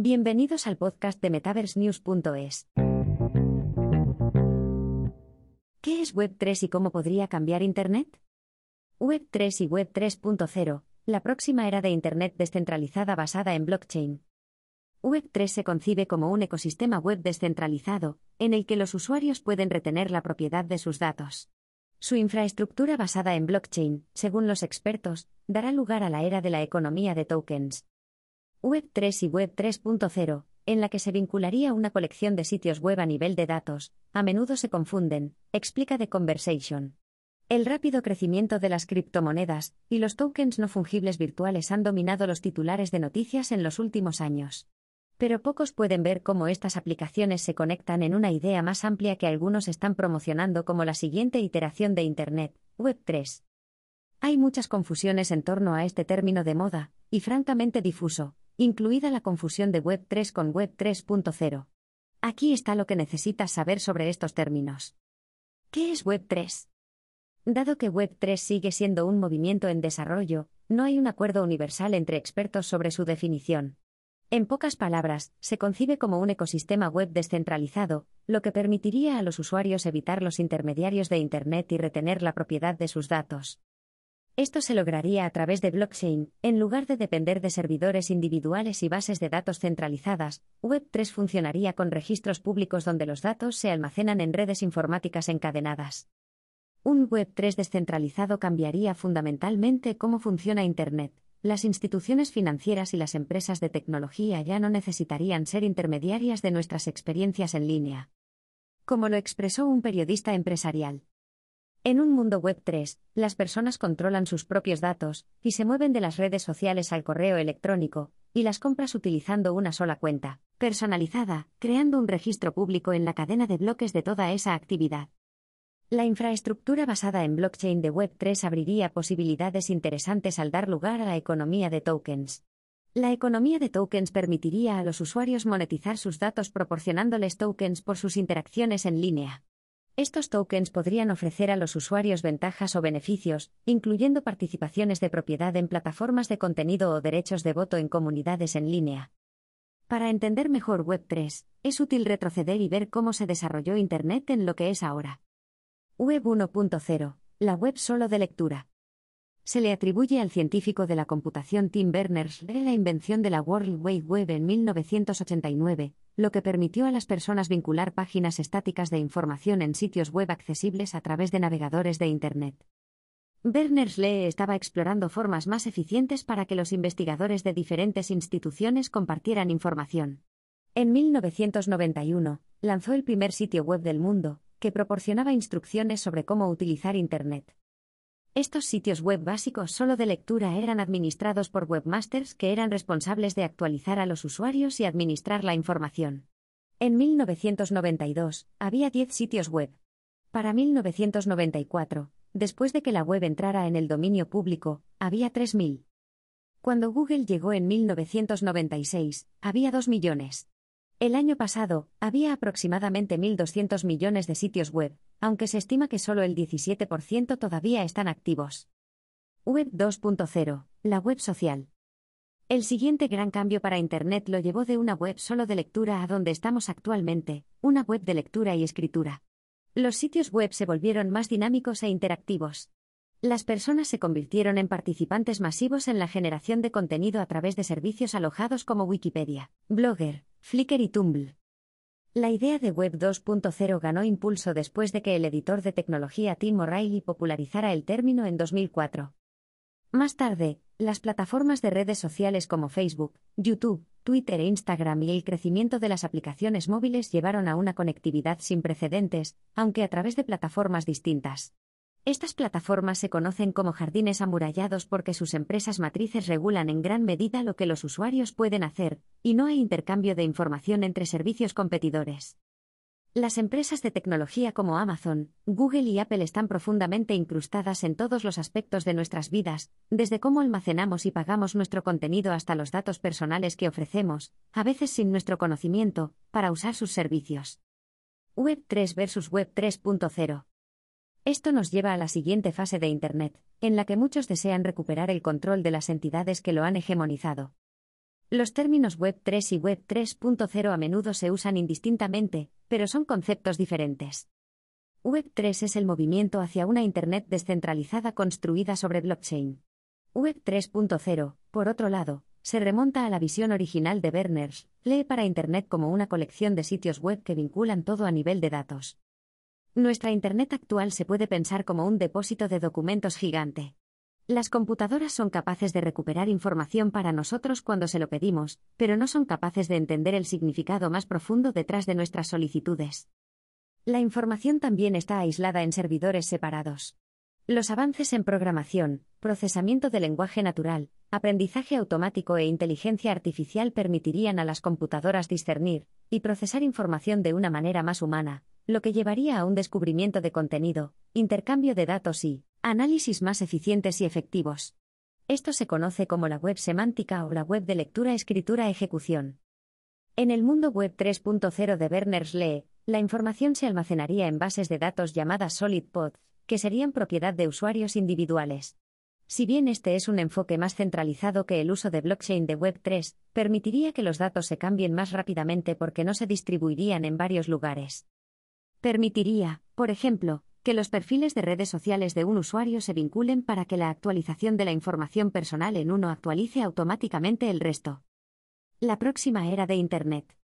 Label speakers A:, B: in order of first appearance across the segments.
A: Bienvenidos al podcast de MetaverseNews.es. ¿Qué es Web3 y cómo podría cambiar Internet? Web3 y Web 3.0, la próxima era de Internet descentralizada basada en blockchain. Web3 se concibe como un ecosistema web descentralizado, en el que los usuarios pueden retener la propiedad de sus datos. Su infraestructura basada en blockchain, según los expertos, dará lugar a la era de la economía de tokens. Web 3 y Web 3.0, en la que se vincularía una colección de sitios web a nivel de datos, a menudo se confunden, explica The Conversation. El rápido crecimiento de las criptomonedas y los tokens no fungibles virtuales han dominado los titulares de noticias en los últimos años. Pero pocos pueden ver cómo estas aplicaciones se conectan en una idea más amplia que algunos están promocionando como la siguiente iteración de Internet, Web 3. Hay muchas confusiones en torno a este término de moda, y francamente difuso, incluida la confusión de Web 3 con Web 3.0. Aquí está lo que necesitas saber sobre estos términos. ¿Qué es Web 3? Dado que Web 3 sigue siendo un movimiento en desarrollo, no hay un acuerdo universal entre expertos sobre su definición. En pocas palabras, se concibe como un ecosistema web descentralizado, lo que permitiría a los usuarios evitar los intermediarios de Internet y retener la propiedad de sus datos. Esto se lograría a través de blockchain, en lugar de depender de servidores individuales y bases de datos centralizadas, Web3 funcionaría con registros públicos donde los datos se almacenan en redes informáticas encadenadas. Un Web3 descentralizado cambiaría fundamentalmente cómo funciona Internet, las instituciones financieras y las empresas de tecnología ya no necesitarían ser intermediarias de nuestras experiencias en línea. Como lo expresó un periodista empresarial. En un mundo web 3, las personas controlan sus propios datos, y se mueven de las redes sociales al correo electrónico, y las compras utilizando una sola cuenta, personalizada, creando un registro público en la cadena de bloques de toda esa actividad. La infraestructura basada en blockchain de Web3 abriría posibilidades interesantes al dar lugar a la economía de tokens. La economía de tokens permitiría a los usuarios monetizar sus datos proporcionándoles tokens por sus interacciones en línea. Estos tokens podrían ofrecer a los usuarios ventajas o beneficios, incluyendo participaciones de propiedad en plataformas de contenido o derechos de voto en comunidades en línea. Para entender mejor Web3, es útil retroceder y ver cómo se desarrolló Internet en lo que es ahora. Web 1.0, la web solo de lectura. Se le atribuye al científico de la computación Tim Berners-Lee la invención de la World Wide Web en 1989, lo que permitió a las personas vincular páginas estáticas de información en sitios web accesibles a través de navegadores de Internet. Berners-Lee estaba explorando formas más eficientes para que los investigadores de diferentes instituciones compartieran información. En 1991, lanzó el primer sitio web del mundo, que proporcionaba instrucciones sobre cómo utilizar Internet. Estos sitios web básicos solo de lectura eran administrados por webmasters que eran responsables de actualizar a los usuarios y administrar la información. En 1992, había 10 sitios web. Para 1994, después de que la web entrara en el dominio público, había 3.000. Cuando Google llegó en 1996, había 2 millones. El año pasado, había aproximadamente 1.200 millones de sitios web, aunque se estima que solo el 17% todavía están activos. Web 2.0, la web social. El siguiente gran cambio para Internet lo llevó de una web solo de lectura a donde estamos actualmente, una web de lectura y escritura. Los sitios web se volvieron más dinámicos e interactivos. Las personas se convirtieron en participantes masivos en la generación de contenido a través de servicios alojados como Wikipedia, Blogger, Flickr y Tumblr. La idea de Web 2.0 ganó impulso después de que el editor de tecnología Tim O'Reilly popularizara el término en 2004. Más tarde, las plataformas de redes sociales como Facebook, YouTube, Twitter e Instagram y el crecimiento de las aplicaciones móviles llevaron a una conectividad sin precedentes, aunque a través de plataformas distintas. Estas plataformas se conocen como jardines amurallados porque sus empresas matrices regulan en gran medida lo que los usuarios pueden hacer, y no hay intercambio de información entre servicios competidores. Las empresas de tecnología como Amazon, Google y Apple están profundamente incrustadas en todos los aspectos de nuestras vidas, desde cómo almacenamos y pagamos nuestro contenido hasta los datos personales que ofrecemos, a veces sin nuestro conocimiento, para usar sus servicios. Web 3 versus Web 3.0 esto nos lleva a la siguiente fase de Internet, en la que muchos desean recuperar el control de las entidades que lo han hegemonizado. Los términos Web 3 y Web 3.0 a menudo se usan indistintamente, pero son conceptos diferentes. Web 3 es el movimiento hacia una Internet descentralizada construida sobre blockchain. Web 3.0, por otro lado, se remonta a la visión original de Berners, lee para Internet como una colección de sitios web que vinculan todo a nivel de datos. Nuestra Internet actual se puede pensar como un depósito de documentos gigante. Las computadoras son capaces de recuperar información para nosotros cuando se lo pedimos, pero no son capaces de entender el significado más profundo detrás de nuestras solicitudes. La información también está aislada en servidores separados. Los avances en programación, procesamiento de lenguaje natural, aprendizaje automático e inteligencia artificial permitirían a las computadoras discernir y procesar información de una manera más humana, lo que llevaría a un descubrimiento de contenido, intercambio de datos y análisis más eficientes y efectivos. Esto se conoce como la web semántica o la web de lectura-escritura-ejecución. En el mundo web 3.0 de Berners-Lee, la información se almacenaría en bases de datos llamadas Solid Pods, que serían propiedad de usuarios individuales. Si bien este es un enfoque más centralizado que el uso de blockchain de Web3, permitiría que los datos se cambien más rápidamente porque no se distribuirían en varios lugares. Permitiría, por ejemplo, que los perfiles de redes sociales de un usuario se vinculen para que la actualización de la información personal en uno actualice automáticamente el resto. La próxima era de Internet.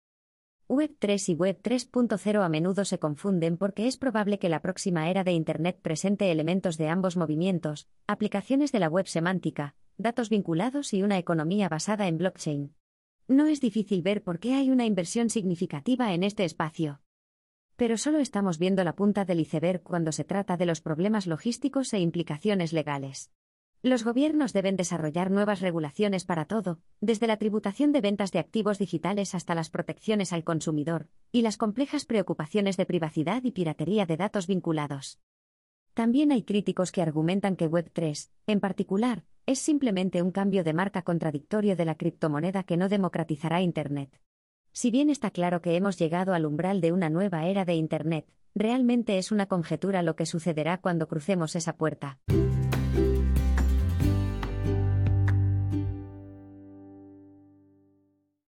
A: Web 3 y Web 3.0 a menudo se confunden porque es probable que la próxima era de Internet presente elementos de ambos movimientos, aplicaciones de la web semántica, datos vinculados y una economía basada en blockchain. No es difícil ver por qué hay una inversión significativa en este espacio. Pero solo estamos viendo la punta del iceberg cuando se trata de los problemas logísticos e implicaciones legales. Los gobiernos deben desarrollar nuevas regulaciones para todo, desde la tributación de ventas de activos digitales hasta las protecciones al consumidor, y las complejas preocupaciones de privacidad y piratería de datos vinculados. También hay críticos que argumentan que Web3, en particular, es simplemente un cambio de marca contradictorio de la criptomoneda que no democratizará Internet. Si bien está claro que hemos llegado al umbral de una nueva era de Internet, realmente es una conjetura lo que sucederá cuando crucemos esa puerta.